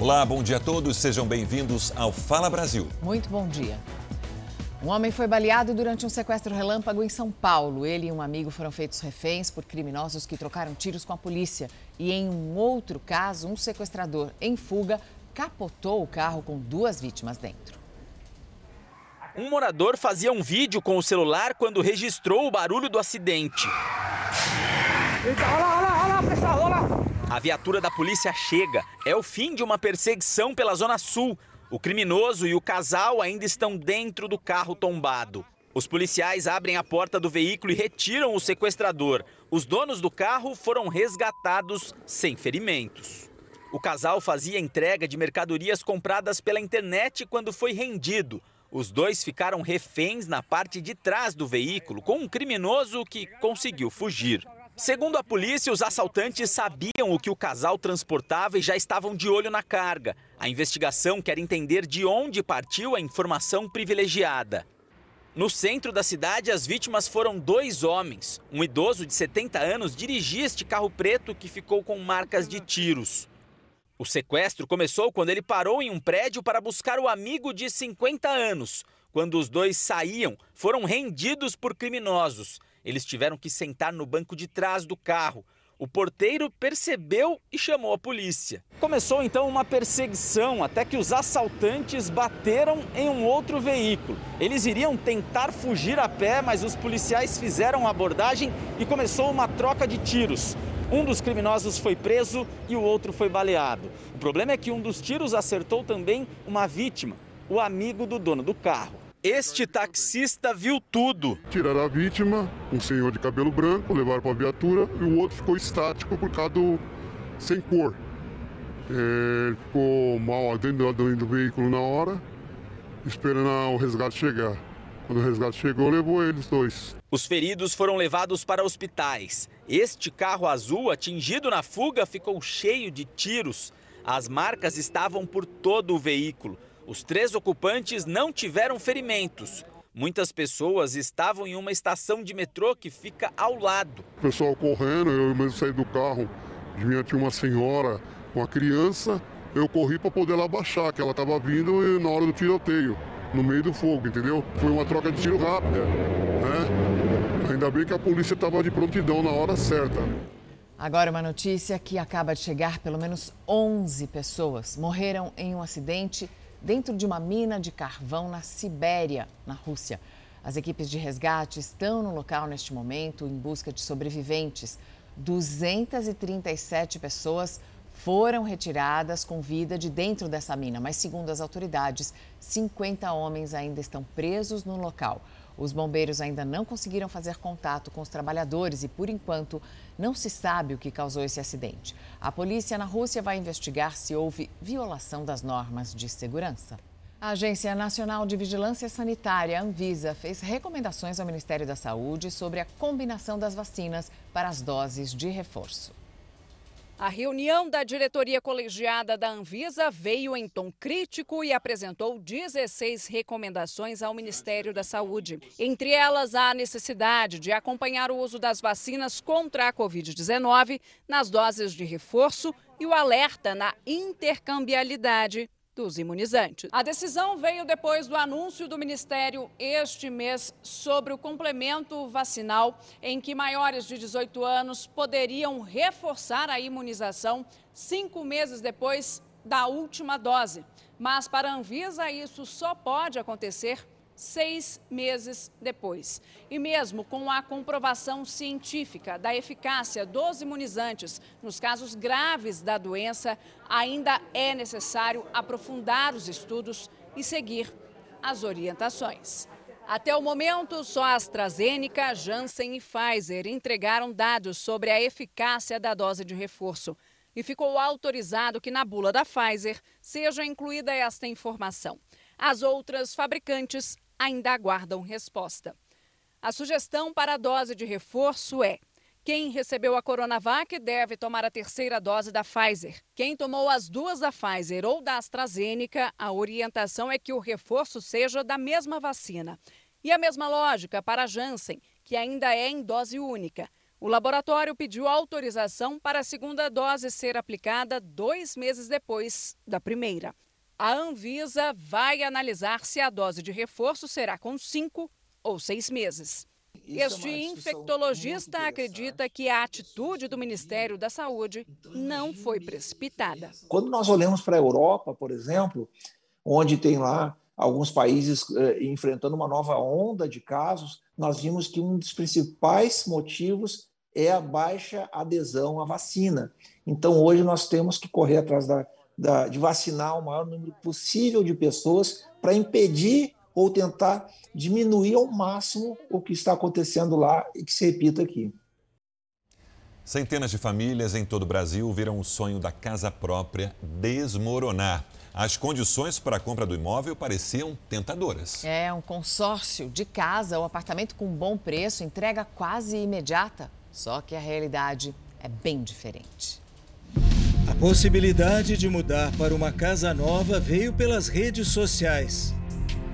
Olá, bom dia a todos. Sejam bem-vindos ao Fala Brasil. Muito bom dia. Um homem foi baleado durante um sequestro relâmpago em São Paulo. Ele e um amigo foram feitos reféns por criminosos que trocaram tiros com a polícia. E em um outro caso, um sequestrador em fuga capotou o carro com duas vítimas dentro. Um morador fazia um vídeo com o celular quando registrou o barulho do acidente. Eita, olha lá, olha lá, olha lá, pessoal, olha lá. A viatura da polícia chega. É o fim de uma perseguição pela Zona Sul. O criminoso e o casal ainda estão dentro do carro tombado. Os policiais abrem a porta do veículo e retiram o sequestrador. Os donos do carro foram resgatados sem ferimentos. O casal fazia entrega de mercadorias compradas pela internet quando foi rendido. Os dois ficaram reféns na parte de trás do veículo com um criminoso que conseguiu fugir. Segundo a polícia, os assaltantes sabiam o que o casal transportava e já estavam de olho na carga. A investigação quer entender de onde partiu a informação privilegiada. No centro da cidade, as vítimas foram dois homens. Um idoso de 70 anos dirigia este carro preto que ficou com marcas de tiros. O sequestro começou quando ele parou em um prédio para buscar o amigo de 50 anos. Quando os dois saíam, foram rendidos por criminosos. Eles tiveram que sentar no banco de trás do carro. O porteiro percebeu e chamou a polícia. Começou então uma perseguição até que os assaltantes bateram em um outro veículo. Eles iriam tentar fugir a pé, mas os policiais fizeram a abordagem e começou uma troca de tiros. Um dos criminosos foi preso e o outro foi baleado. O problema é que um dos tiros acertou também uma vítima, o amigo do dono do carro. Este taxista viu tudo. Tiraram a vítima, um senhor de cabelo branco, levaram para a viatura e o outro ficou estático por causa do sem cor. É, ele ficou mal dentro do, do veículo na hora, esperando o resgate chegar. Quando o resgate chegou, levou eles dois. Os feridos foram levados para hospitais. Este carro azul, atingido na fuga, ficou cheio de tiros. As marcas estavam por todo o veículo. Os três ocupantes não tiveram ferimentos. Muitas pessoas estavam em uma estação de metrô que fica ao lado. O pessoal correndo, eu mesmo saí do carro, vinha tinha uma senhora com a criança, eu corri para poder ela baixar, que ela estava vindo na hora do tiroteio, no meio do fogo, entendeu? Foi uma troca de tiro rápida, né? Ainda bem que a polícia estava de prontidão na hora certa. Agora uma notícia que acaba de chegar, pelo menos 11 pessoas morreram em um acidente dentro de uma mina de carvão na Sibéria, na Rússia. As equipes de resgate estão no local neste momento em busca de sobreviventes. 237 pessoas foram retiradas com vida de dentro dessa mina, mas, segundo as autoridades, 50 homens ainda estão presos no local. Os bombeiros ainda não conseguiram fazer contato com os trabalhadores e, por enquanto, não se sabe o que causou esse acidente. A polícia na Rússia vai investigar se houve violação das normas de segurança. A Agência Nacional de Vigilância Sanitária, Anvisa, fez recomendações ao Ministério da Saúde sobre a combinação das vacinas para as doses de reforço. A reunião da diretoria colegiada da Anvisa veio em tom crítico e apresentou 16 recomendações ao Ministério da Saúde. Entre elas, a necessidade de acompanhar o uso das vacinas contra a Covid-19 nas doses de reforço e o alerta na intercambialidade dos imunizantes. A decisão veio depois do anúncio do Ministério este mês sobre o complemento vacinal, em que maiores de 18 anos poderiam reforçar a imunização cinco meses depois da última dose. Mas para a Anvisa, isso só pode acontecer seis meses depois. E mesmo com a comprovação científica da eficácia dos imunizantes nos casos graves da doença, ainda é necessário aprofundar os estudos e seguir as orientações. Até o momento, só AstraZeneca, Janssen e Pfizer entregaram dados sobre a eficácia da dose de reforço. E ficou autorizado que na bula da Pfizer seja incluída esta informação. As outras fabricantes ainda aguardam resposta. A sugestão para a dose de reforço é: quem recebeu a Coronavac deve tomar a terceira dose da Pfizer. Quem tomou as duas da Pfizer ou da AstraZeneca, a orientação é que o reforço seja da mesma vacina. E a mesma lógica para a Janssen, que ainda é em dose única. O laboratório pediu autorização para a segunda dose ser aplicada dois meses depois da primeira. A Anvisa vai analisar se a dose de reforço será com cinco ou seis meses. Isso este é infectologista acredita que a atitude do Ministério da Saúde não foi precipitada. Quando nós olhamos para a Europa, por exemplo, onde tem lá alguns países eh, enfrentando uma nova onda de casos, nós vimos que um dos principais motivos é a baixa adesão à vacina. Então, hoje nós temos que correr atrás da, da, de vacinar o maior número possível de pessoas para impedir ou tentar diminuir ao máximo o que está acontecendo lá e que se repita aqui. Centenas de famílias em todo o Brasil viram o sonho da casa própria desmoronar. As condições para a compra do imóvel pareciam tentadoras. É um consórcio de casa ou apartamento com bom preço, entrega quase imediata. Só que a realidade é bem diferente. A possibilidade de mudar para uma casa nova veio pelas redes sociais.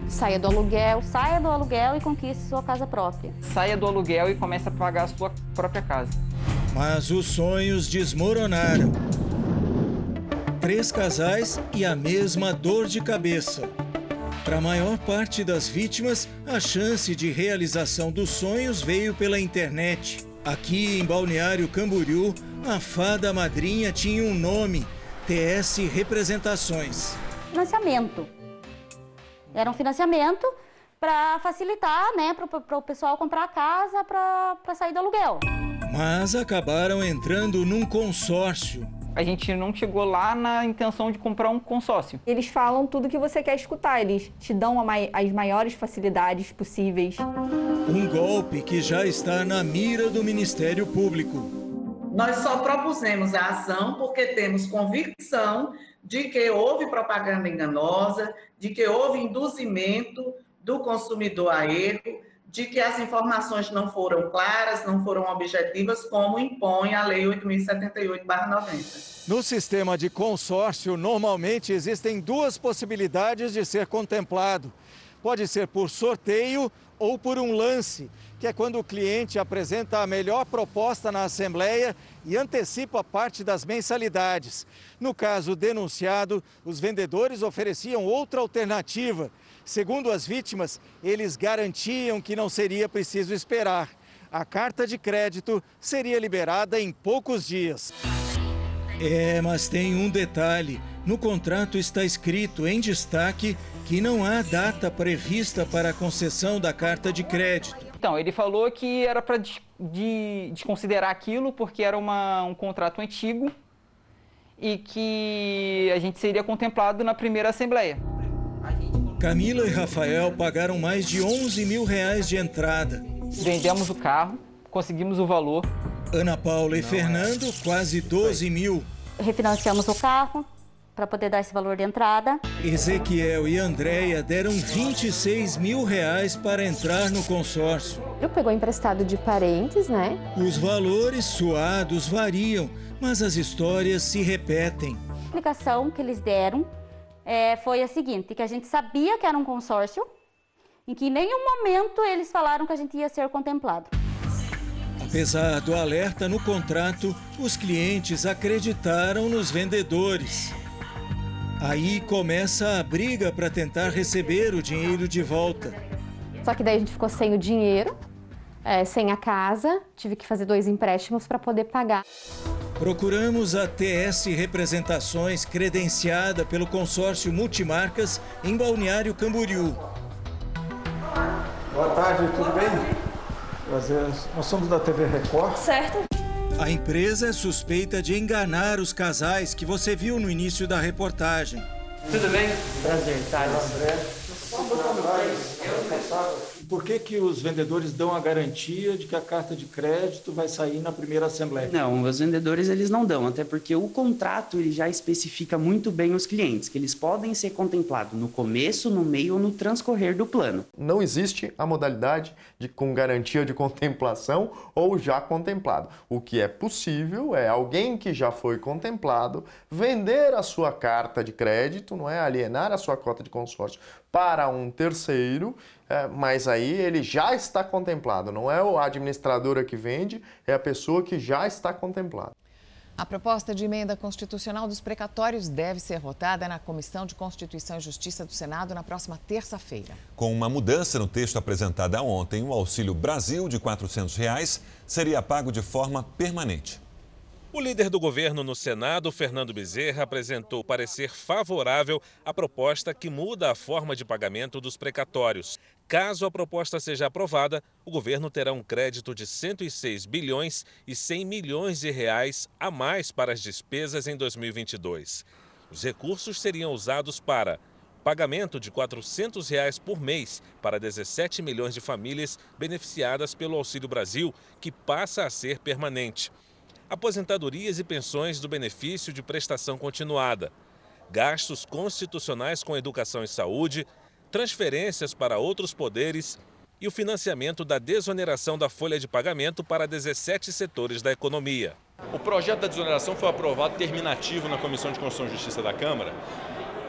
Saia do aluguel, saia do aluguel e conquiste sua casa própria. Saia do aluguel e comece a pagar a sua própria casa. Mas os sonhos desmoronaram. Três casais e a mesma dor de cabeça. Para a maior parte das vítimas, a chance de realização dos sonhos veio pela internet. Aqui em Balneário Camboriú, a fada madrinha tinha um nome: TS Representações. Financiamento. Era um financiamento para facilitar, né, para o pessoal comprar a casa para sair do aluguel. Mas acabaram entrando num consórcio. A gente não chegou lá na intenção de comprar um consórcio. Eles falam tudo que você quer escutar, eles te dão as maiores facilidades possíveis. Um golpe que já está na mira do Ministério Público. Nós só propusemos a ação porque temos convicção de que houve propaganda enganosa, de que houve induzimento do consumidor a erro, de que as informações não foram claras, não foram objetivas, como impõe a Lei 8.078-90. No sistema de consórcio, normalmente existem duas possibilidades de ser contemplado. Pode ser por sorteio ou por um lance, que é quando o cliente apresenta a melhor proposta na Assembleia e antecipa parte das mensalidades. No caso denunciado, os vendedores ofereciam outra alternativa. Segundo as vítimas, eles garantiam que não seria preciso esperar. A carta de crédito seria liberada em poucos dias. É, mas tem um detalhe: no contrato está escrito em destaque que não há data prevista para a concessão da carta de crédito. Então, ele falou que era para desconsiderar aquilo porque era uma, um contrato antigo e que a gente seria contemplado na primeira Assembleia. Camila e Rafael pagaram mais de 11 mil reais de entrada. Vendemos o carro, conseguimos o valor. Ana Paula e Fernando, quase 12 mil. Refinanciamos o carro, para poder dar esse valor de entrada. Ezequiel e Andréia deram 26 mil reais para entrar no consórcio. Eu pegou emprestado de parentes, né? Os valores suados variam, mas as histórias se repetem. A explicação que eles deram é, foi a seguinte, que a gente sabia que era um consórcio, em que em nenhum momento eles falaram que a gente ia ser contemplado. Apesar do alerta no contrato, os clientes acreditaram nos vendedores. Aí começa a briga para tentar receber o dinheiro de volta. Só que daí a gente ficou sem o dinheiro, é, sem a casa, tive que fazer dois empréstimos para poder pagar. Procuramos a TS Representações, credenciada pelo consórcio Multimarcas em Balneário Camboriú. Boa tarde, tudo bem? Nós somos da TV Record. Certo. A empresa é suspeita de enganar os casais que você viu no início da reportagem. Tudo bem? Prazer, Thales. André. Por que, que os vendedores dão a garantia de que a carta de crédito vai sair na primeira assembleia? Não, os vendedores eles não dão, até porque o contrato ele já especifica muito bem os clientes, que eles podem ser contemplados no começo, no meio ou no transcorrer do plano. Não existe a modalidade de com garantia de contemplação ou já contemplado. O que é possível é alguém que já foi contemplado vender a sua carta de crédito, não é alienar a sua cota de consórcio para um terceiro é, mas aí ele já está contemplado, não é a administradora que vende, é a pessoa que já está contemplada. A proposta de emenda constitucional dos precatórios deve ser votada na Comissão de Constituição e Justiça do Senado na próxima terça-feira. Com uma mudança no texto apresentada ontem, o Auxílio Brasil de 400 reais seria pago de forma permanente. O líder do governo no Senado, Fernando Bezerra, apresentou parecer favorável à proposta que muda a forma de pagamento dos precatórios. Caso a proposta seja aprovada, o governo terá um crédito de 106 bilhões e 100 milhões de reais a mais para as despesas em 2022. Os recursos seriam usados para pagamento de 400 reais por mês para 17 milhões de famílias beneficiadas pelo Auxílio Brasil, que passa a ser permanente aposentadorias e pensões do benefício de prestação continuada, gastos constitucionais com educação e saúde, transferências para outros poderes e o financiamento da desoneração da folha de pagamento para 17 setores da economia. O projeto da desoneração foi aprovado terminativo na Comissão de Constituição e Justiça da Câmara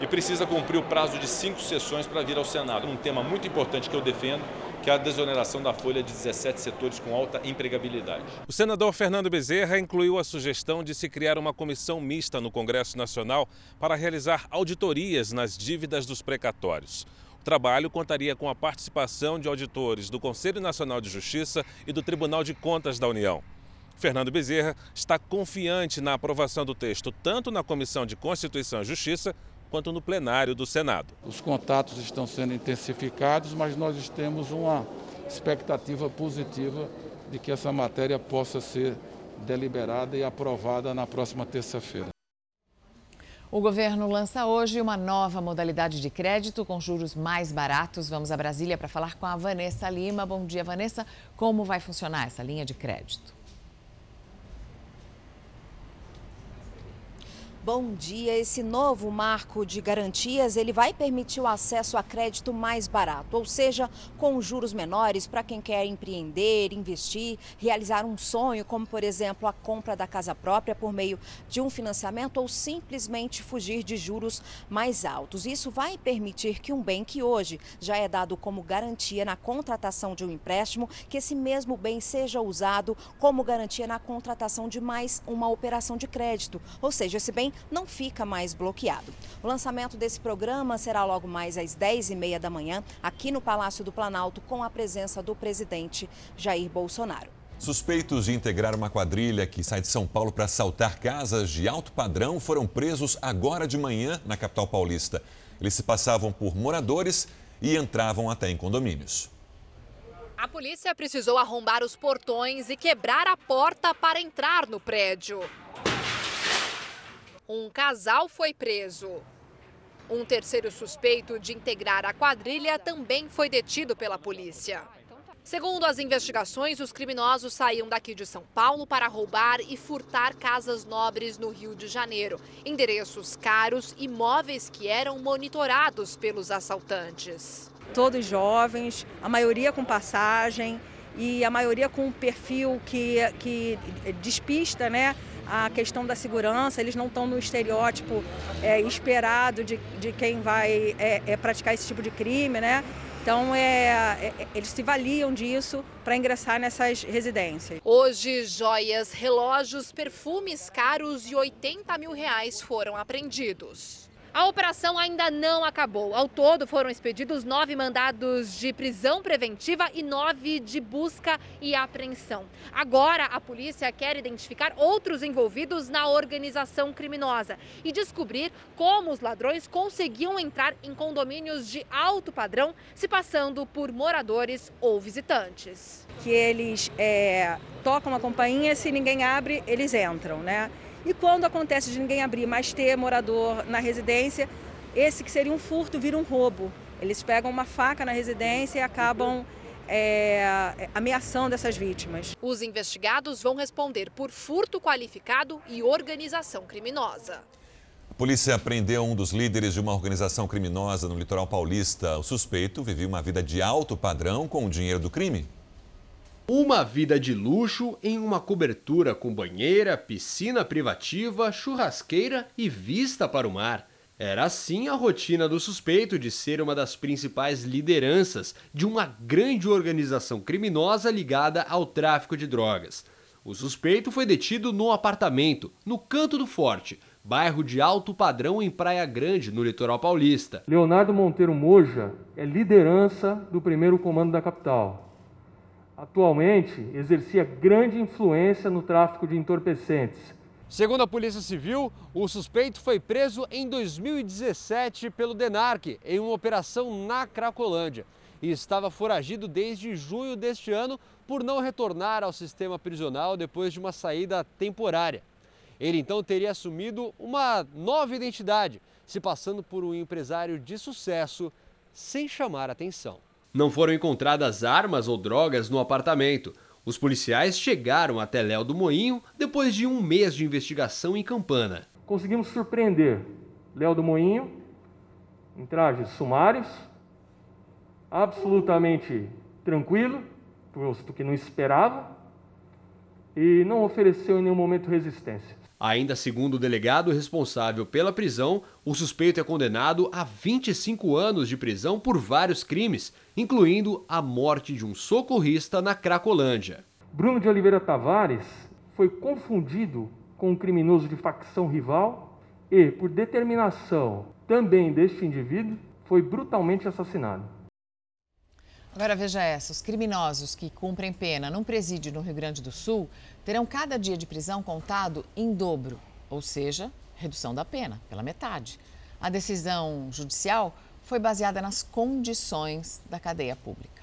e precisa cumprir o prazo de cinco sessões para vir ao Senado. Um tema muito importante que eu defendo, que é a desoneração da folha de 17 setores com alta empregabilidade. O senador Fernando Bezerra incluiu a sugestão de se criar uma comissão mista no Congresso Nacional para realizar auditorias nas dívidas dos precatórios. Trabalho contaria com a participação de auditores do Conselho Nacional de Justiça e do Tribunal de Contas da União. Fernando Bezerra está confiante na aprovação do texto tanto na Comissão de Constituição e Justiça quanto no plenário do Senado. Os contatos estão sendo intensificados, mas nós temos uma expectativa positiva de que essa matéria possa ser deliberada e aprovada na próxima terça-feira. O governo lança hoje uma nova modalidade de crédito com juros mais baratos. Vamos a Brasília para falar com a Vanessa Lima. Bom dia, Vanessa. Como vai funcionar essa linha de crédito? Bom dia. Esse novo marco de garantias, ele vai permitir o acesso a crédito mais barato, ou seja, com juros menores para quem quer empreender, investir, realizar um sonho, como por exemplo a compra da casa própria por meio de um financiamento ou simplesmente fugir de juros mais altos. Isso vai permitir que um bem que hoje já é dado como garantia na contratação de um empréstimo, que esse mesmo bem seja usado como garantia na contratação de mais uma operação de crédito. Ou seja, esse bem não fica mais bloqueado. O lançamento desse programa será logo mais às 10h30 da manhã, aqui no Palácio do Planalto, com a presença do presidente Jair Bolsonaro. Suspeitos de integrar uma quadrilha que sai de São Paulo para assaltar casas de alto padrão foram presos agora de manhã na capital paulista. Eles se passavam por moradores e entravam até em condomínios. A polícia precisou arrombar os portões e quebrar a porta para entrar no prédio. Um casal foi preso. Um terceiro suspeito de integrar a quadrilha também foi detido pela polícia. Segundo as investigações, os criminosos saíam daqui de São Paulo para roubar e furtar casas nobres no Rio de Janeiro, endereços caros e móveis que eram monitorados pelos assaltantes. Todos jovens, a maioria com passagem e a maioria com um perfil que, que despista, né? A questão da segurança, eles não estão no estereótipo é, esperado de, de quem vai é, é, praticar esse tipo de crime, né? Então, é, é eles se valiam disso para ingressar nessas residências. Hoje, joias, relógios, perfumes caros e 80 mil reais foram apreendidos. A operação ainda não acabou. Ao todo, foram expedidos nove mandados de prisão preventiva e nove de busca e apreensão. Agora, a polícia quer identificar outros envolvidos na organização criminosa e descobrir como os ladrões conseguiam entrar em condomínios de alto padrão, se passando por moradores ou visitantes. Que eles é, tocam a campainha, se ninguém abre, eles entram, né? E quando acontece de ninguém abrir, mas ter morador na residência, esse que seria um furto vira um roubo. Eles pegam uma faca na residência e acabam é, ameaçando essas vítimas. Os investigados vão responder por furto qualificado e organização criminosa. A polícia prendeu um dos líderes de uma organização criminosa no litoral paulista. O suspeito vivia uma vida de alto padrão com o dinheiro do crime. Uma vida de luxo em uma cobertura com banheira, piscina privativa, churrasqueira e vista para o mar. Era assim a rotina do suspeito de ser uma das principais lideranças de uma grande organização criminosa ligada ao tráfico de drogas. O suspeito foi detido no apartamento, no Canto do Forte, bairro de alto padrão em Praia Grande, no litoral paulista. Leonardo Monteiro Moja é liderança do primeiro comando da capital. Atualmente, exercia grande influência no tráfico de entorpecentes Segundo a Polícia Civil, o suspeito foi preso em 2017 pelo DENARC em uma operação na Cracolândia e estava foragido desde junho deste ano por não retornar ao sistema prisional depois de uma saída temporária. Ele então teria assumido uma nova identidade, se passando por um empresário de sucesso sem chamar atenção. Não foram encontradas armas ou drogas no apartamento. Os policiais chegaram até Léo do Moinho depois de um mês de investigação em Campana. Conseguimos surpreender Léo do Moinho em trajes sumários, absolutamente tranquilo, posto que não esperava, e não ofereceu em nenhum momento resistência. Ainda segundo o delegado responsável pela prisão, o suspeito é condenado a 25 anos de prisão por vários crimes, incluindo a morte de um socorrista na Cracolândia. Bruno de Oliveira Tavares foi confundido com um criminoso de facção rival e, por determinação também deste indivíduo, foi brutalmente assassinado. Agora veja essa: os criminosos que cumprem pena num presídio no Rio Grande do Sul terão cada dia de prisão contado em dobro, ou seja, redução da pena pela metade. A decisão judicial foi baseada nas condições da cadeia pública.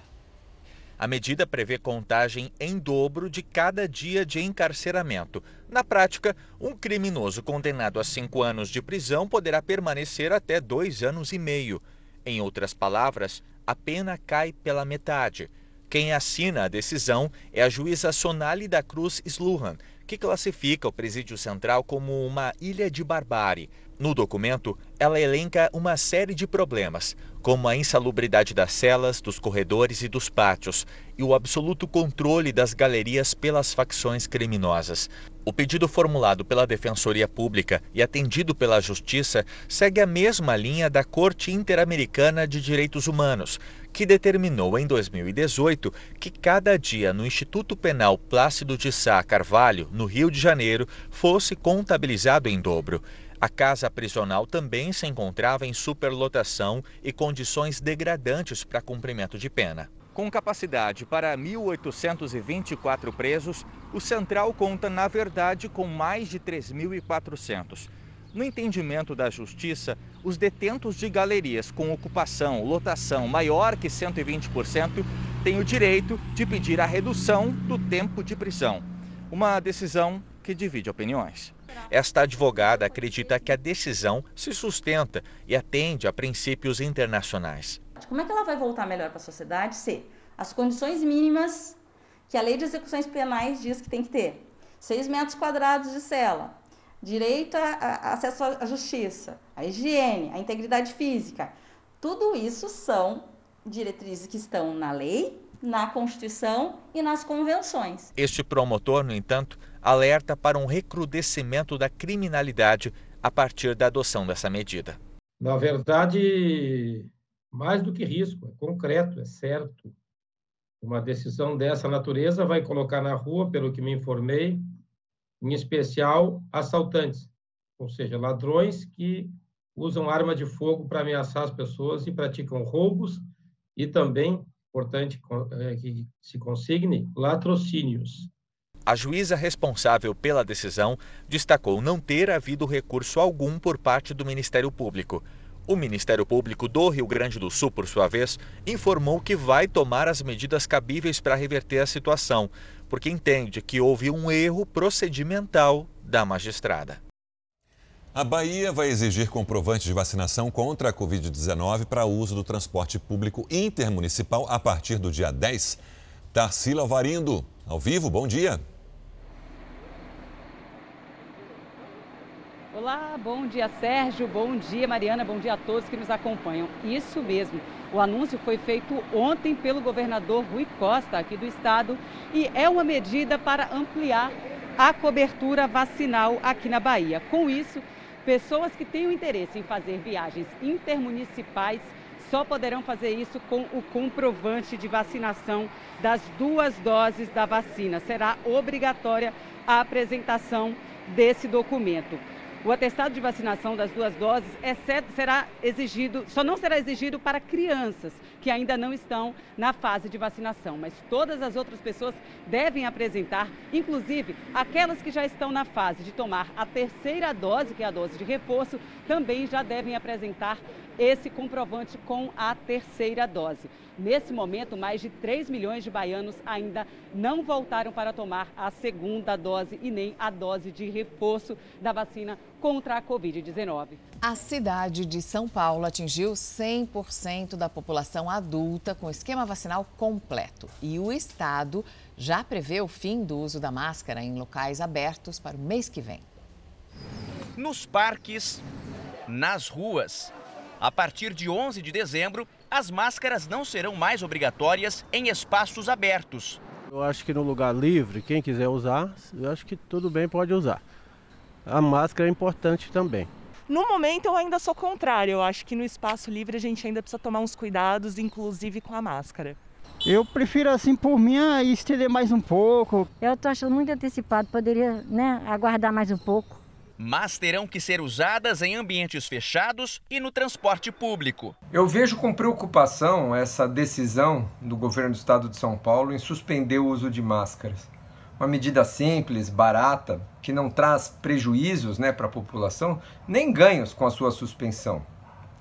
A medida prevê contagem em dobro de cada dia de encarceramento. Na prática, um criminoso condenado a cinco anos de prisão poderá permanecer até dois anos e meio. Em outras palavras, a pena cai pela metade. Quem assina a decisão é a juíza Sonali da Cruz Sluhan, que classifica o Presídio Central como uma ilha de barbárie. No documento, ela elenca uma série de problemas, como a insalubridade das celas, dos corredores e dos pátios, e o absoluto controle das galerias pelas facções criminosas. O pedido formulado pela Defensoria Pública e atendido pela Justiça segue a mesma linha da Corte Interamericana de Direitos Humanos, que determinou em 2018 que cada dia no Instituto Penal Plácido de Sá Carvalho, no Rio de Janeiro, fosse contabilizado em dobro. A casa prisional também se encontrava em superlotação e condições degradantes para cumprimento de pena. Com capacidade para 1.824 presos, o Central conta, na verdade, com mais de 3.400. No entendimento da Justiça, os detentos de galerias com ocupação, lotação maior que 120% têm o direito de pedir a redução do tempo de prisão. Uma decisão que divide opiniões. Esta advogada acredita que a decisão se sustenta e atende a princípios internacionais. Como é que ela vai voltar melhor para a sociedade se as condições mínimas que a lei de execuções penais diz que tem que ter? 6 metros quadrados de cela, direito a, a, acesso à justiça, a higiene, a integridade física. Tudo isso são diretrizes que estão na lei, na Constituição e nas convenções. Este promotor, no entanto, alerta para um recrudescimento da criminalidade a partir da adoção dessa medida. Na verdade, mais do que risco, é concreto, é certo. Uma decisão dessa natureza vai colocar na rua, pelo que me informei, em especial assaltantes, ou seja, ladrões que usam arma de fogo para ameaçar as pessoas e praticam roubos e também, importante é, que se consigne, latrocínios. A juíza responsável pela decisão destacou não ter havido recurso algum por parte do Ministério Público. O Ministério Público do Rio Grande do Sul, por sua vez, informou que vai tomar as medidas cabíveis para reverter a situação, porque entende que houve um erro procedimental da magistrada. A Bahia vai exigir comprovante de vacinação contra a Covid-19 para uso do transporte público intermunicipal a partir do dia 10. Tarsila Alvarindo, ao vivo, bom dia. Olá, bom dia Sérgio, bom dia Mariana, bom dia a todos que nos acompanham. Isso mesmo, o anúncio foi feito ontem pelo governador Rui Costa, aqui do estado, e é uma medida para ampliar a cobertura vacinal aqui na Bahia. Com isso, Pessoas que tenham interesse em fazer viagens intermunicipais só poderão fazer isso com o comprovante de vacinação das duas doses da vacina. Será obrigatória a apresentação desse documento. O atestado de vacinação das duas doses é será exigido, só não será exigido para crianças que ainda não estão na fase de vacinação, mas todas as outras pessoas devem apresentar, inclusive aquelas que já estão na fase de tomar a terceira dose, que é a dose de reforço, também já devem apresentar esse comprovante com a terceira dose. Nesse momento, mais de 3 milhões de baianos ainda não voltaram para tomar a segunda dose e nem a dose de reforço da vacina contra a Covid-19. A cidade de São Paulo atingiu 100% da população adulta com esquema vacinal completo. E o estado já prevê o fim do uso da máscara em locais abertos para o mês que vem. Nos parques, nas ruas a partir de 11 de dezembro, as máscaras não serão mais obrigatórias em espaços abertos. Eu acho que no lugar livre, quem quiser usar, eu acho que tudo bem pode usar. A máscara é importante também. No momento eu ainda sou contrário, eu acho que no espaço livre a gente ainda precisa tomar uns cuidados, inclusive com a máscara. Eu prefiro assim por mim estender mais um pouco. Eu estou achando muito antecipado, poderia né, aguardar mais um pouco mas terão que ser usadas em ambientes fechados e no transporte público. Eu vejo com preocupação essa decisão do governo do estado de São Paulo em suspender o uso de máscaras. Uma medida simples, barata, que não traz prejuízos né, para a população, nem ganhos com a sua suspensão.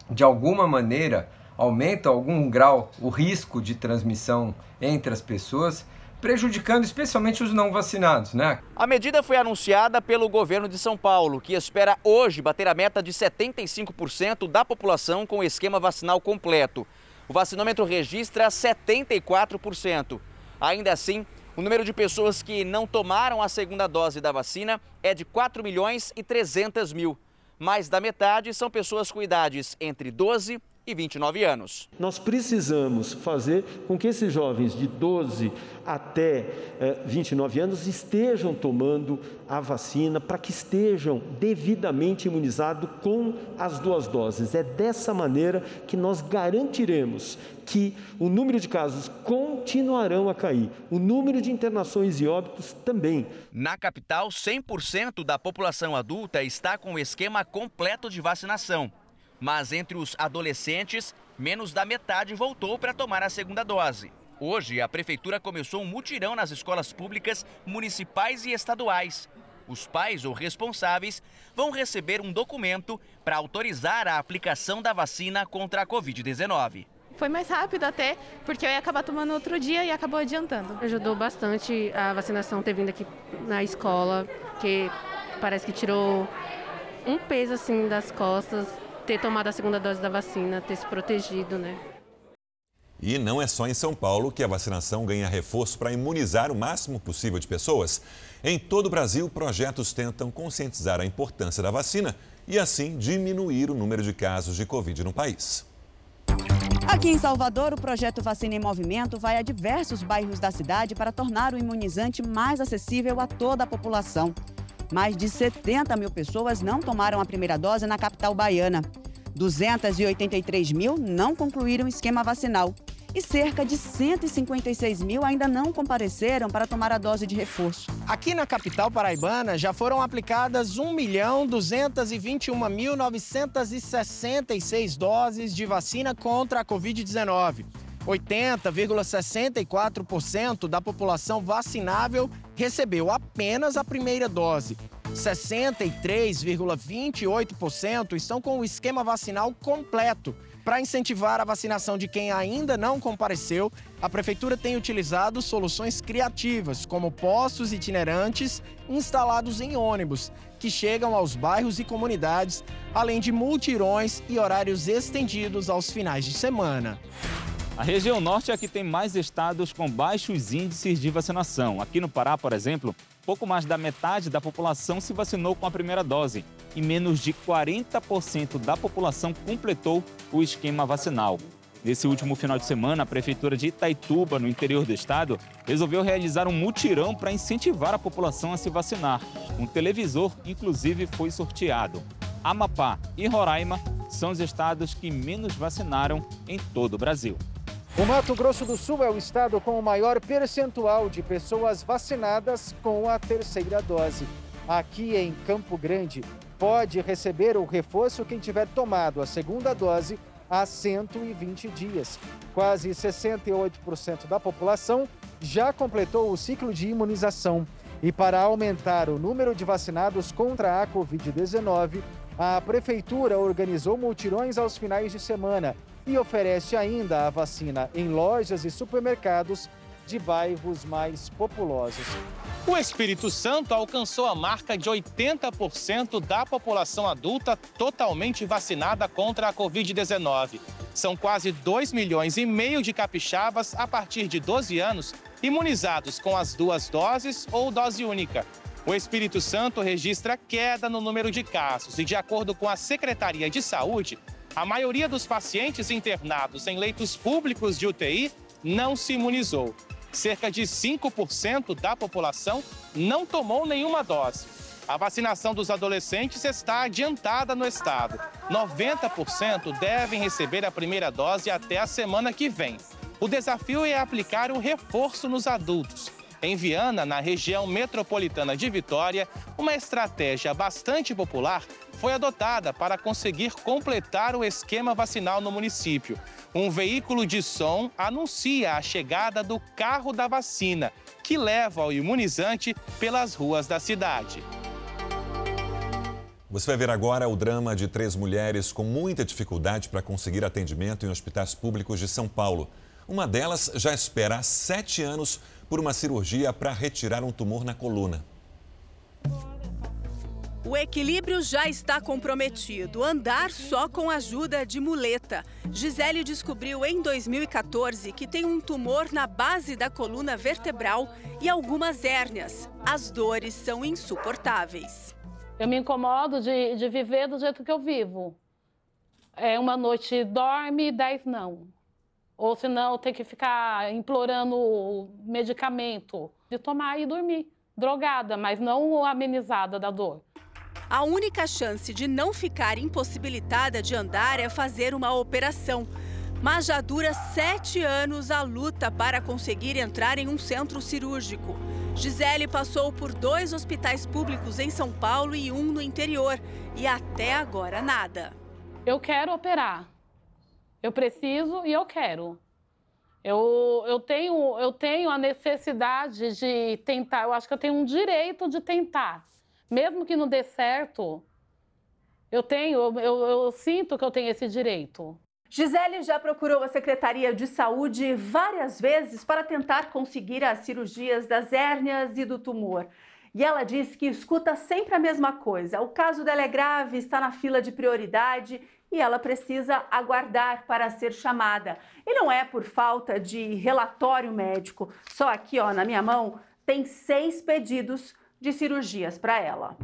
De alguma maneira, aumenta algum grau o risco de transmissão entre as pessoas prejudicando especialmente os não vacinados, né? A medida foi anunciada pelo governo de São Paulo, que espera hoje bater a meta de 75% da população com o esquema vacinal completo. O vacinômetro registra 74%. Ainda assim, o número de pessoas que não tomaram a segunda dose da vacina é de 4 milhões e 300 mil. Mais da metade são pessoas com idades entre 12 e 29 anos. Nós precisamos fazer com que esses jovens de 12 até eh, 29 anos estejam tomando a vacina para que estejam devidamente imunizados com as duas doses. É dessa maneira que nós garantiremos que o número de casos continuarão a cair, o número de internações e óbitos também. Na capital, 100% da população adulta está com o esquema completo de vacinação. Mas entre os adolescentes, menos da metade voltou para tomar a segunda dose. Hoje, a prefeitura começou um mutirão nas escolas públicas, municipais e estaduais. Os pais ou responsáveis vão receber um documento para autorizar a aplicação da vacina contra a Covid-19. Foi mais rápido até, porque eu ia acabar tomando outro dia e acabou adiantando. Ajudou bastante a vacinação ter vindo aqui na escola, que parece que tirou um peso assim das costas ter tomado a segunda dose da vacina, ter se protegido, né? E não é só em São Paulo que a vacinação ganha reforço para imunizar o máximo possível de pessoas. Em todo o Brasil, projetos tentam conscientizar a importância da vacina e, assim, diminuir o número de casos de Covid no país. Aqui em Salvador, o projeto Vacina em Movimento vai a diversos bairros da cidade para tornar o imunizante mais acessível a toda a população. Mais de 70 mil pessoas não tomaram a primeira dose na capital baiana. 283 mil não concluíram o esquema vacinal. E cerca de 156 mil ainda não compareceram para tomar a dose de reforço. Aqui na capital paraibana já foram aplicadas 1.221.966 doses de vacina contra a Covid-19. 80,64% da população vacinável recebeu apenas a primeira dose. 63,28% estão com o esquema vacinal completo. Para incentivar a vacinação de quem ainda não compareceu, a Prefeitura tem utilizado soluções criativas, como postos itinerantes instalados em ônibus, que chegam aos bairros e comunidades, além de multirões e horários estendidos aos finais de semana. A região norte é a que tem mais estados com baixos índices de vacinação. Aqui no Pará, por exemplo, pouco mais da metade da população se vacinou com a primeira dose e menos de 40% da população completou o esquema vacinal. Nesse último final de semana, a Prefeitura de Itaituba, no interior do estado, resolveu realizar um mutirão para incentivar a população a se vacinar. Um televisor, inclusive, foi sorteado. Amapá e Roraima são os estados que menos vacinaram em todo o Brasil. O Mato Grosso do Sul é o estado com o maior percentual de pessoas vacinadas com a terceira dose. Aqui em Campo Grande, pode receber o reforço quem tiver tomado a segunda dose há 120 dias. Quase 68% da população já completou o ciclo de imunização. E para aumentar o número de vacinados contra a Covid-19, a Prefeitura organizou multirões aos finais de semana e oferece ainda a vacina em lojas e supermercados de bairros mais populosos. O Espírito Santo alcançou a marca de 80% da população adulta totalmente vacinada contra a Covid-19. São quase 2 milhões e meio de capixabas a partir de 12 anos imunizados com as duas doses ou dose única. O Espírito Santo registra queda no número de casos e, de acordo com a Secretaria de Saúde, a maioria dos pacientes internados em leitos públicos de UTI não se imunizou. Cerca de 5% da população não tomou nenhuma dose. A vacinação dos adolescentes está adiantada no estado. 90% devem receber a primeira dose até a semana que vem. O desafio é aplicar o reforço nos adultos. Em Viana, na região metropolitana de Vitória, uma estratégia bastante popular foi adotada para conseguir completar o esquema vacinal no município. Um veículo de som anuncia a chegada do carro da vacina, que leva o imunizante pelas ruas da cidade. Você vai ver agora o drama de três mulheres com muita dificuldade para conseguir atendimento em hospitais públicos de São Paulo. Uma delas já espera há sete anos por uma cirurgia para retirar um tumor na coluna. O equilíbrio já está comprometido. Andar só com ajuda de muleta. Gisele descobriu em 2014 que tem um tumor na base da coluna vertebral e algumas hérnias. As dores são insuportáveis. Eu me incomodo de, de viver do jeito que eu vivo. É uma noite dorme, dez não. Ou senão tem que ficar implorando medicamento de tomar e dormir. Drogada, mas não amenizada da dor. A única chance de não ficar impossibilitada de andar é fazer uma operação. Mas já dura sete anos a luta para conseguir entrar em um centro cirúrgico. Gisele passou por dois hospitais públicos em São Paulo e um no interior. E até agora nada. Eu quero operar. Eu preciso e eu quero. Eu, eu, tenho, eu tenho a necessidade de tentar. Eu acho que eu tenho um direito de tentar mesmo que não dê certo, eu tenho, eu, eu, eu sinto que eu tenho esse direito. Gisele já procurou a Secretaria de Saúde várias vezes para tentar conseguir as cirurgias das hérnias e do tumor. E ela diz que escuta sempre a mesma coisa. O caso dela é grave, está na fila de prioridade e ela precisa aguardar para ser chamada. E não é por falta de relatório médico. Só aqui, ó, na minha mão, tem seis pedidos de cirurgias para ela.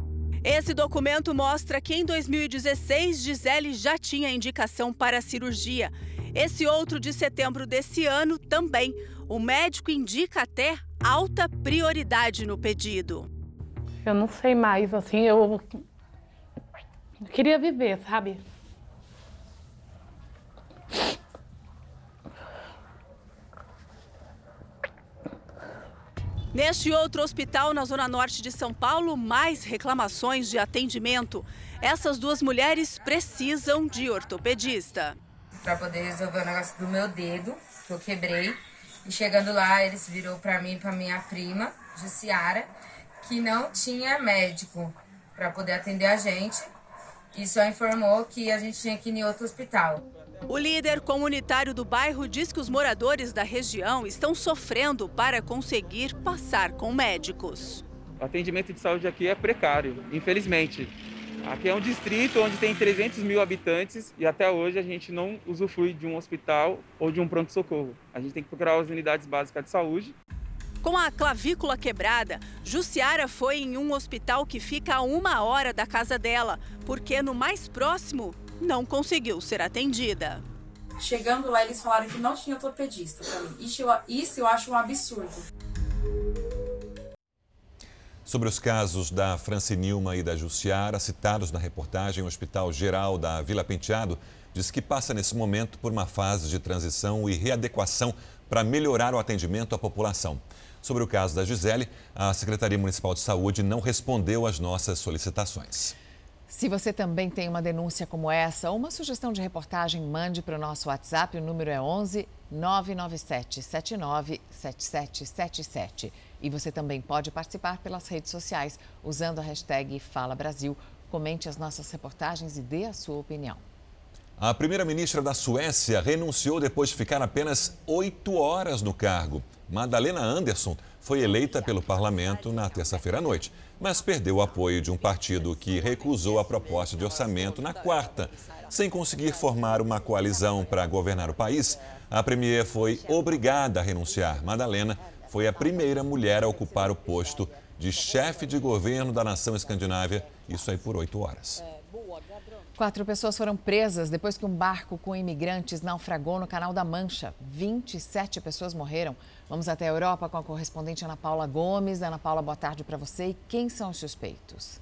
Esse documento mostra que em 2016 Gisele já tinha indicação para cirurgia. Esse outro de setembro desse ano também. O médico indica até alta prioridade no pedido. Eu não sei mais, assim, eu queria viver, sabe? Neste outro hospital, na zona norte de São Paulo, mais reclamações de atendimento. Essas duas mulheres precisam de ortopedista. Para poder resolver o negócio do meu dedo, que eu quebrei. E chegando lá, eles virou para mim e para minha prima, Jussiara, que não tinha médico para poder atender a gente. E só informou que a gente tinha que ir em outro hospital. O líder comunitário do bairro diz que os moradores da região estão sofrendo para conseguir passar com médicos. O atendimento de saúde aqui é precário, infelizmente. Aqui é um distrito onde tem 300 mil habitantes e até hoje a gente não usufrui de um hospital ou de um pronto-socorro. A gente tem que procurar as unidades básicas de saúde. Com a clavícula quebrada, Jussiara foi em um hospital que fica a uma hora da casa dela, porque no mais próximo não conseguiu ser atendida. Chegando lá, eles falaram que não tinha ortopedista para mim. Isso eu, isso eu acho um absurdo. Sobre os casos da Francinilma e da Jussiara, citados na reportagem, o Hospital Geral da Vila Penteado diz que passa nesse momento por uma fase de transição e readequação para melhorar o atendimento à população. Sobre o caso da Gisele, a Secretaria Municipal de Saúde não respondeu às nossas solicitações. Se você também tem uma denúncia como essa ou uma sugestão de reportagem, mande para o nosso WhatsApp. O número é 11 997 79 7777. E você também pode participar pelas redes sociais usando a hashtag Fala Brasil. Comente as nossas reportagens e dê a sua opinião. A primeira-ministra da Suécia renunciou depois de ficar apenas oito horas no cargo. Madalena Andersson foi eleita pelo parlamento na terça-feira à noite, mas perdeu o apoio de um partido que recusou a proposta de orçamento na quarta. Sem conseguir formar uma coalizão para governar o país, a premier foi obrigada a renunciar. Madalena foi a primeira mulher a ocupar o posto de chefe de governo da nação escandinávia, isso aí por oito horas. Quatro pessoas foram presas depois que um barco com imigrantes naufragou no Canal da Mancha. 27 pessoas morreram. Vamos até a Europa com a correspondente Ana Paula Gomes. Ana Paula, boa tarde para você. E quem são os suspeitos?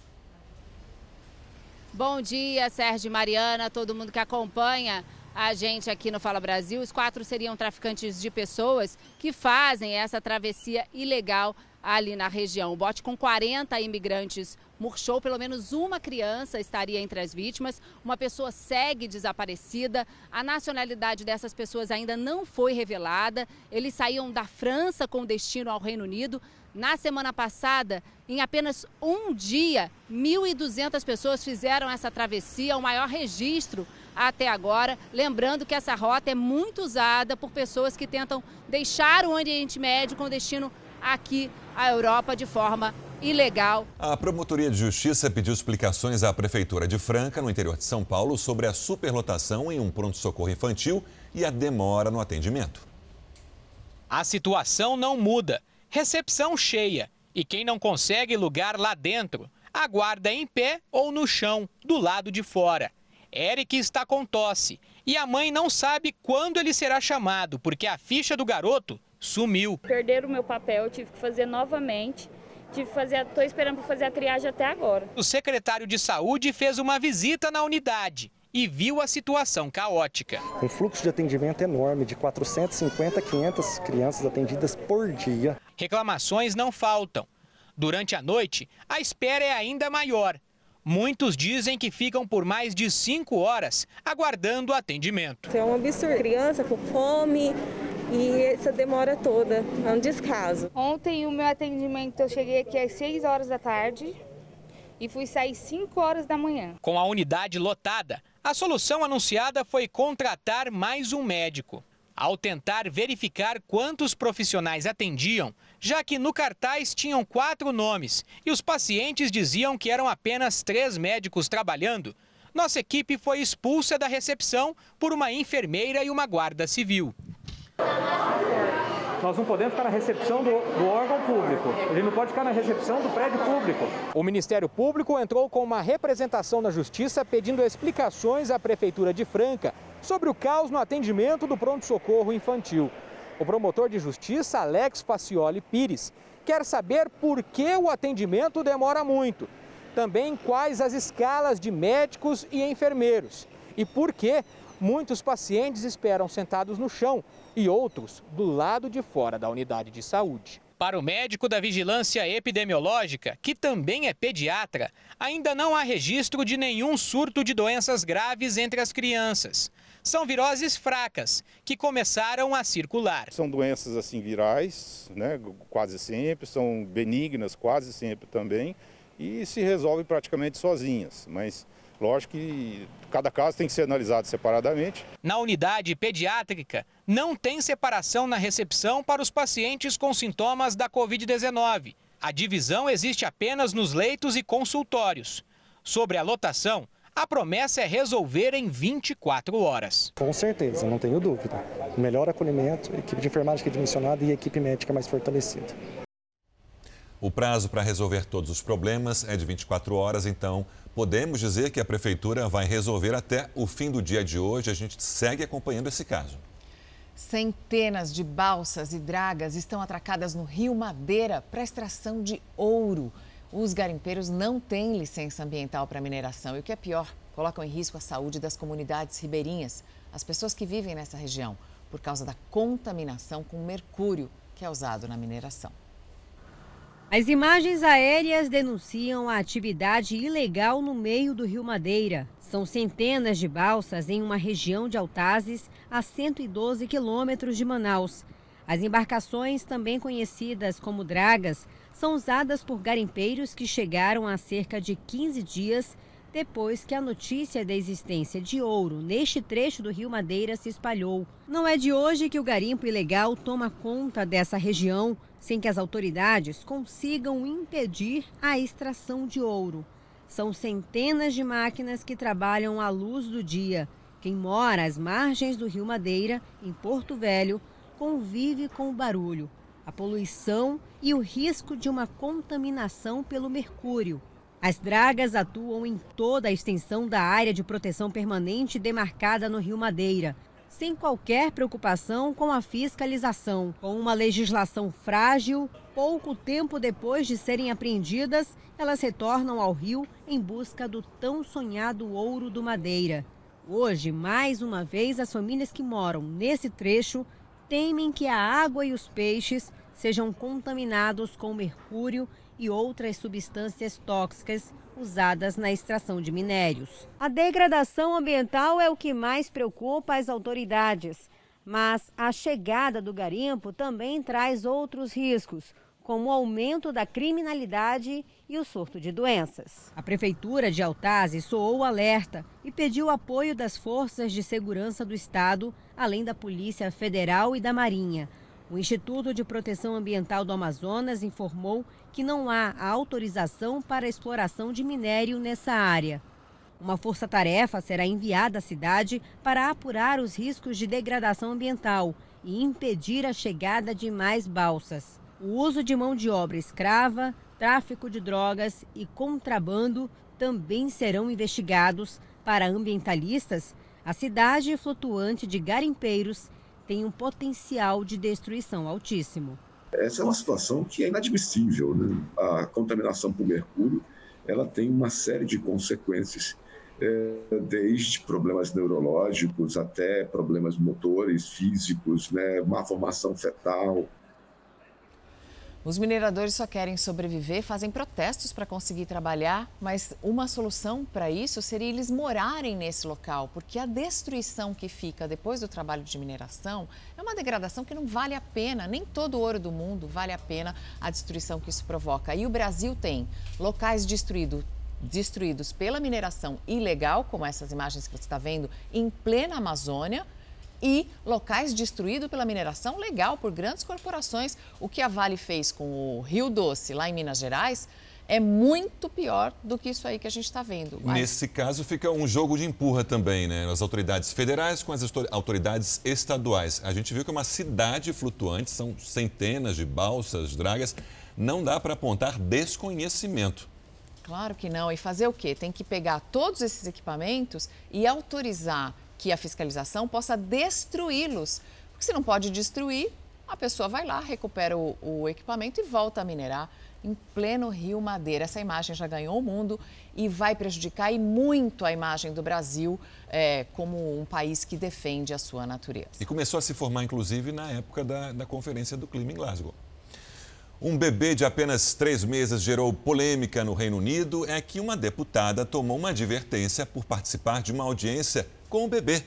Bom dia, Sérgio e Mariana, todo mundo que acompanha a gente aqui no Fala Brasil. Os quatro seriam traficantes de pessoas que fazem essa travessia ilegal ali na região. O bote com 40 imigrantes murchou, pelo menos uma criança estaria entre as vítimas. Uma pessoa segue desaparecida. A nacionalidade dessas pessoas ainda não foi revelada. Eles saíam da França com destino ao Reino Unido. Na semana passada, em apenas um dia, 1.200 pessoas fizeram essa travessia, o maior registro até agora. Lembrando que essa rota é muito usada por pessoas que tentam deixar o Oriente Médio com destino aqui à Europa de forma ilegal. A Promotoria de Justiça pediu explicações à Prefeitura de Franca, no interior de São Paulo, sobre a superlotação em um pronto-socorro infantil e a demora no atendimento. A situação não muda. Recepção cheia. E quem não consegue lugar lá dentro, aguarda em pé ou no chão, do lado de fora. Eric está com tosse e a mãe não sabe quando ele será chamado, porque a ficha do garoto sumiu. Perderam o meu papel, tive que fazer novamente tive fazer, tô esperando para fazer a triagem até agora. O secretário de Saúde fez uma visita na unidade e viu a situação caótica. Um fluxo de atendimento enorme, de 450 a 500 crianças atendidas por dia. Reclamações não faltam. Durante a noite, a espera é ainda maior. Muitos dizem que ficam por mais de cinco horas aguardando atendimento. É um absurdo. Criança com fome, e essa demora toda, é um descaso. Ontem o meu atendimento, eu cheguei aqui às 6 horas da tarde e fui sair 5 horas da manhã. Com a unidade lotada, a solução anunciada foi contratar mais um médico. Ao tentar verificar quantos profissionais atendiam, já que no cartaz tinham quatro nomes e os pacientes diziam que eram apenas três médicos trabalhando, nossa equipe foi expulsa da recepção por uma enfermeira e uma guarda civil. Nós não podemos ficar na recepção do, do, órgão público. Ele não pode ficar na recepção do prédio público. O Ministério Público entrou com uma representação na Justiça pedindo explicações à Prefeitura de Franca sobre o caos no atendimento do pronto-socorro infantil. O promotor de justiça, Alex Pacioli Pires, quer saber por que o atendimento demora muito. Também quais as escalas de médicos e enfermeiros. E por que muitos pacientes esperam sentados no chão e outros do lado de fora da unidade de saúde. Para o médico da Vigilância Epidemiológica, que também é pediatra, ainda não há registro de nenhum surto de doenças graves entre as crianças. São viroses fracas, que começaram a circular. São doenças assim virais, né, quase sempre, são benignas quase sempre também, e se resolvem praticamente sozinhas, mas Lógico que cada caso tem que ser analisado separadamente. Na unidade pediátrica, não tem separação na recepção para os pacientes com sintomas da Covid-19. A divisão existe apenas nos leitos e consultórios. Sobre a lotação, a promessa é resolver em 24 horas. Com certeza, não tenho dúvida. Melhor acolhimento, equipe de enfermagem que é dimensionada e equipe médica mais fortalecida. O prazo para resolver todos os problemas é de 24 horas, então podemos dizer que a prefeitura vai resolver até o fim do dia de hoje. A gente segue acompanhando esse caso. Centenas de balsas e dragas estão atracadas no Rio Madeira para extração de ouro. Os garimpeiros não têm licença ambiental para mineração e o que é pior, colocam em risco a saúde das comunidades ribeirinhas, as pessoas que vivem nessa região, por causa da contaminação com mercúrio que é usado na mineração. As imagens aéreas denunciam a atividade ilegal no meio do Rio Madeira. São centenas de balsas em uma região de Altazes, a 112 quilômetros de Manaus. As embarcações, também conhecidas como dragas, são usadas por garimpeiros que chegaram há cerca de 15 dias depois que a notícia da existência de ouro neste trecho do Rio Madeira se espalhou. Não é de hoje que o garimpo ilegal toma conta dessa região sem que as autoridades consigam impedir a extração de ouro. São centenas de máquinas que trabalham à luz do dia. Quem mora às margens do Rio Madeira, em Porto Velho, convive com o barulho, a poluição e o risco de uma contaminação pelo mercúrio. As dragas atuam em toda a extensão da área de proteção permanente demarcada no Rio Madeira, sem qualquer preocupação com a fiscalização. Com uma legislação frágil, pouco tempo depois de serem apreendidas, elas retornam ao rio em busca do tão sonhado ouro do Madeira. Hoje, mais uma vez, as famílias que moram nesse trecho temem que a água e os peixes sejam contaminados com mercúrio e outras substâncias tóxicas usadas na extração de minérios. A degradação ambiental é o que mais preocupa as autoridades, mas a chegada do garimpo também traz outros riscos, como o aumento da criminalidade e o surto de doenças. A prefeitura de Altazes soou alerta e pediu apoio das forças de segurança do estado, além da Polícia Federal e da Marinha. O Instituto de Proteção Ambiental do Amazonas informou que não há autorização para exploração de minério nessa área. Uma força-tarefa será enviada à cidade para apurar os riscos de degradação ambiental e impedir a chegada de mais balsas. O uso de mão de obra escrava, tráfico de drogas e contrabando também serão investigados. Para ambientalistas, a cidade flutuante de garimpeiros tem um potencial de destruição altíssimo. Essa é uma situação que é inadmissível. Né? A contaminação por mercúrio ela tem uma série de consequências, é, desde problemas neurológicos até problemas motores, físicos, né? má formação fetal, os mineradores só querem sobreviver, fazem protestos para conseguir trabalhar, mas uma solução para isso seria eles morarem nesse local, porque a destruição que fica depois do trabalho de mineração é uma degradação que não vale a pena, nem todo o ouro do mundo vale a pena a destruição que isso provoca. E o Brasil tem locais destruídos destruídos pela mineração ilegal, como essas imagens que você está vendo, em plena Amazônia, e locais destruídos pela mineração legal por grandes corporações. O que a Vale fez com o Rio Doce, lá em Minas Gerais, é muito pior do que isso aí que a gente está vendo. Mas... Nesse caso, fica um jogo de empurra também, né? As autoridades federais com as autoridades estaduais. A gente viu que é uma cidade flutuante, são centenas de balsas, dragas. Não dá para apontar desconhecimento. Claro que não. E fazer o quê? Tem que pegar todos esses equipamentos e autorizar que a fiscalização possa destruí-los. Porque se não pode destruir, a pessoa vai lá, recupera o, o, equipamento e volta a minerar em pleno Rio Madeira. Essa imagem já ganhou o mundo e vai prejudicar e muito a imagem do Brasil é, como um país que defende a sua natureza. E começou a se formar, inclusive, na época da, da Conferência do Clima em Glasgow. Um bebê de apenas três meses gerou polêmica no Reino Unido é que uma deputada tomou uma advertência por participar de uma audiência com o bebê.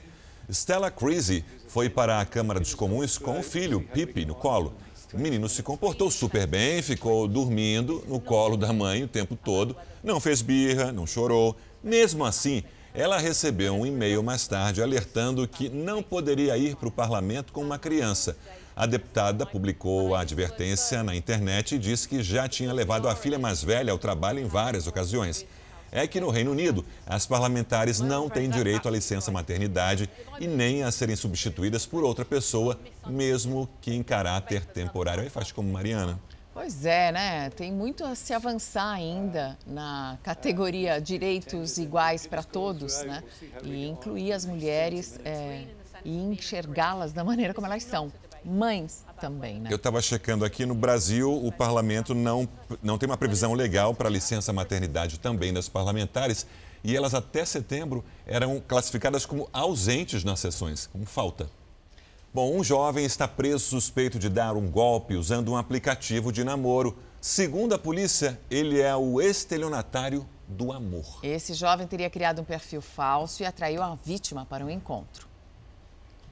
Stella Creasy foi para a Câmara dos Comuns com o filho, Pipi, no colo. O menino se comportou super bem, ficou dormindo no colo da mãe o tempo todo, não fez birra, não chorou. Mesmo assim, ela recebeu um e-mail mais tarde alertando que não poderia ir para o parlamento com uma criança. A deputada publicou a advertência na internet e disse que já tinha levado a filha mais velha ao trabalho em várias ocasiões é que no Reino Unido as parlamentares não têm direito à licença maternidade e nem a serem substituídas por outra pessoa, mesmo que em caráter temporário. Aí faz como Mariana. Pois é, né? Tem muito a se avançar ainda na categoria direitos iguais para todos, né? E incluir as mulheres é, e enxergá-las da maneira como elas são. Mães também, né? Eu estava checando aqui no Brasil, o parlamento não, não tem uma previsão legal para licença maternidade também das parlamentares e elas até setembro eram classificadas como ausentes nas sessões, como falta. Bom, um jovem está preso suspeito de dar um golpe usando um aplicativo de namoro. Segundo a polícia, ele é o estelionatário do amor. Esse jovem teria criado um perfil falso e atraiu a vítima para um encontro.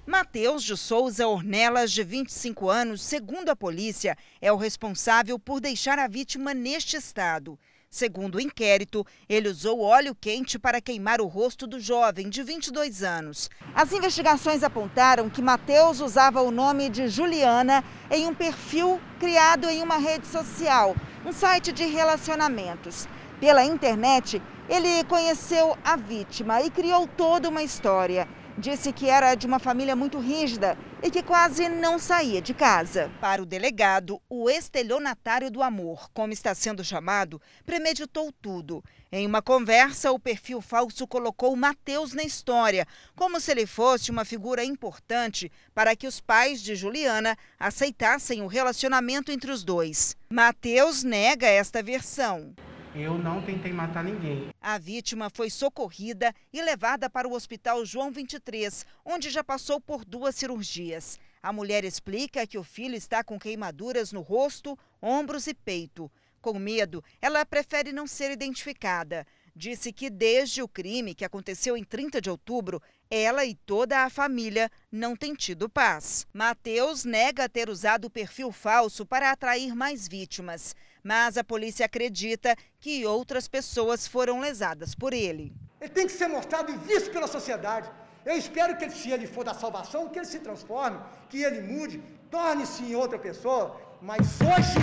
Mateus de Souza Ornelas, de 25 anos, segundo a polícia, é o responsável por deixar a vítima neste estado. Segundo o inquérito, ele usou óleo quente para queimar o rosto do jovem de 22 anos. As investigações apontaram que Mateus usava o nome de Juliana em um perfil criado em uma rede social, um site de relacionamentos. Pela internet, ele conheceu a vítima e criou toda uma história disse que era de uma família muito rígida e que quase não saía de casa. Para o delegado, o estelionatário do amor, como está sendo chamado, premeditou tudo. Em uma conversa, o perfil falso colocou Mateus na história, como se ele fosse uma figura importante para que os pais de Juliana aceitassem o relacionamento entre os dois. Mateus nega esta versão. Eu não tentei matar ninguém. A vítima foi socorrida e levada para o Hospital João 23, onde já passou por duas cirurgias. A mulher explica que o filho está com queimaduras no rosto, ombros e peito. Com medo, ela prefere não ser identificada. Disse que desde o crime, que aconteceu em 30 de outubro, ela e toda a família não têm tido paz. Mateus nega ter usado o perfil falso para atrair mais vítimas mas a polícia acredita que outras pessoas foram lesadas por ele. Ele tem que ser mostrado e visto pela sociedade. Eu espero que, se ele for da salvação, que ele se transforme, que ele mude, torne-se em outra pessoa. Mas hoje,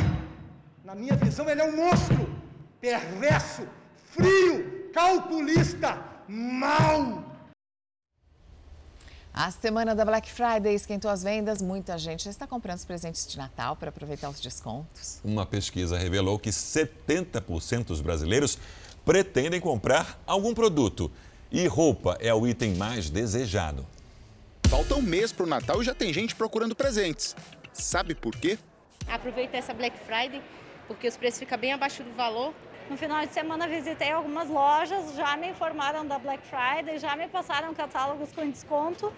na minha visão, ele é um monstro, perverso, frio, calculista, mau. A semana da Black Friday esquentou as vendas, muita gente já está comprando os presentes de Natal para aproveitar os descontos. Uma pesquisa revelou que 70% dos brasileiros pretendem comprar algum produto e roupa é o item mais desejado. Falta um mês para o Natal e já tem gente procurando presentes. Sabe por quê? Aproveita essa Black Friday porque os preços ficam bem abaixo do valor. No final de semana visitei algumas lojas, já me informaram da Black Friday, já me passaram catálogos com desconto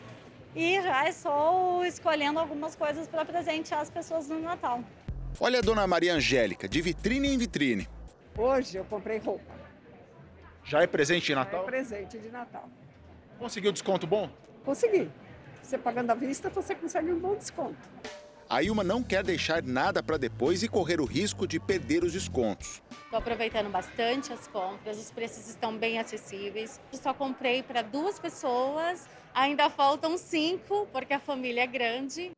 e já estou escolhendo algumas coisas para presentear as pessoas no Natal. Olha a dona Maria Angélica, de vitrine em vitrine. Hoje eu comprei roupa. Já é presente de Natal? Já é presente de Natal. Conseguiu desconto bom? Consegui. Você pagando à vista, você consegue um bom desconto. A Ilma não quer deixar nada para depois e correr o risco de perder os descontos. Estou aproveitando bastante as compras, os preços estão bem acessíveis. Eu só comprei para duas pessoas, ainda faltam cinco, porque a família é grande.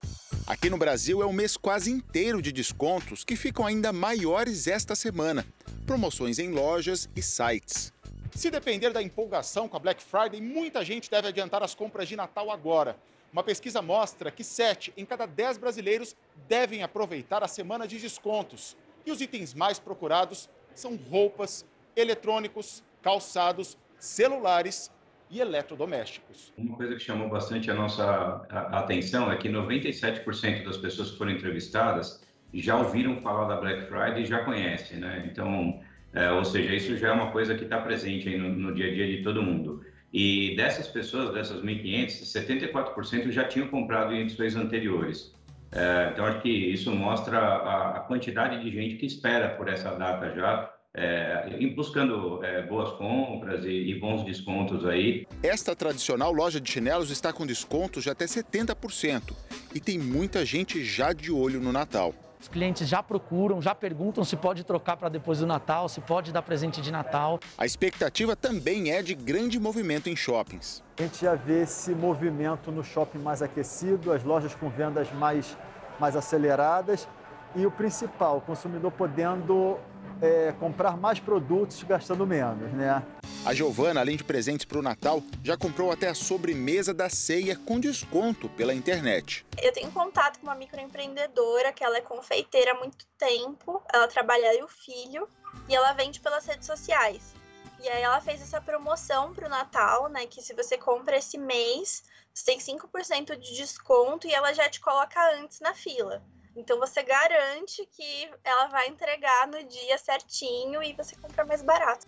Aqui no Brasil é um mês quase inteiro de descontos que ficam ainda maiores esta semana. Promoções em lojas e sites. Se depender da empolgação com a Black Friday, muita gente deve adiantar as compras de Natal agora. Uma pesquisa mostra que 7 em cada 10 brasileiros devem aproveitar a semana de descontos. E os itens mais procurados são roupas, eletrônicos, calçados, celulares e eletrodomésticos. Uma coisa que chamou bastante a nossa atenção é que 97% das pessoas que foram entrevistadas já ouviram falar da Black Friday e já conhecem, né? Então, é, ou seja, isso já é uma coisa que está presente no, no dia a dia de todo mundo. E dessas pessoas, dessas 1.500, 74% já tinham comprado em edições anteriores. É, então, acho que isso mostra a, a, quantidade de gente que espera por essa data já, é, buscando é, boas compras e, e, bons descontos aí. Esta tradicional loja de chinelos está com descontos de até 70% e tem muita gente já de olho no Natal. Os clientes já procuram, já perguntam se pode trocar para depois do Natal, se pode dar presente de Natal. A expectativa também é de grande movimento em shoppings. A gente já vê esse movimento no shopping mais aquecido, as lojas com vendas mais, mais aceleradas e o principal, o consumidor podendo é, comprar mais produtos gastando menos, né? A Giovana, além de presentes para o Natal, já comprou até a sobremesa da ceia com desconto pela internet. Eu tenho contato com uma microempreendedora que ela é confeiteira há muito tempo. Ela trabalha e o filho e ela vende pelas redes sociais. E aí ela fez essa promoção pro Natal, né? Que se você compra esse mês, você tem 5% de desconto e ela já te coloca antes na fila. Então você garante que ela vai entregar no dia certinho e você compra mais barato.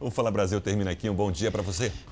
O Fala Brasil termina aqui. Um bom dia para você.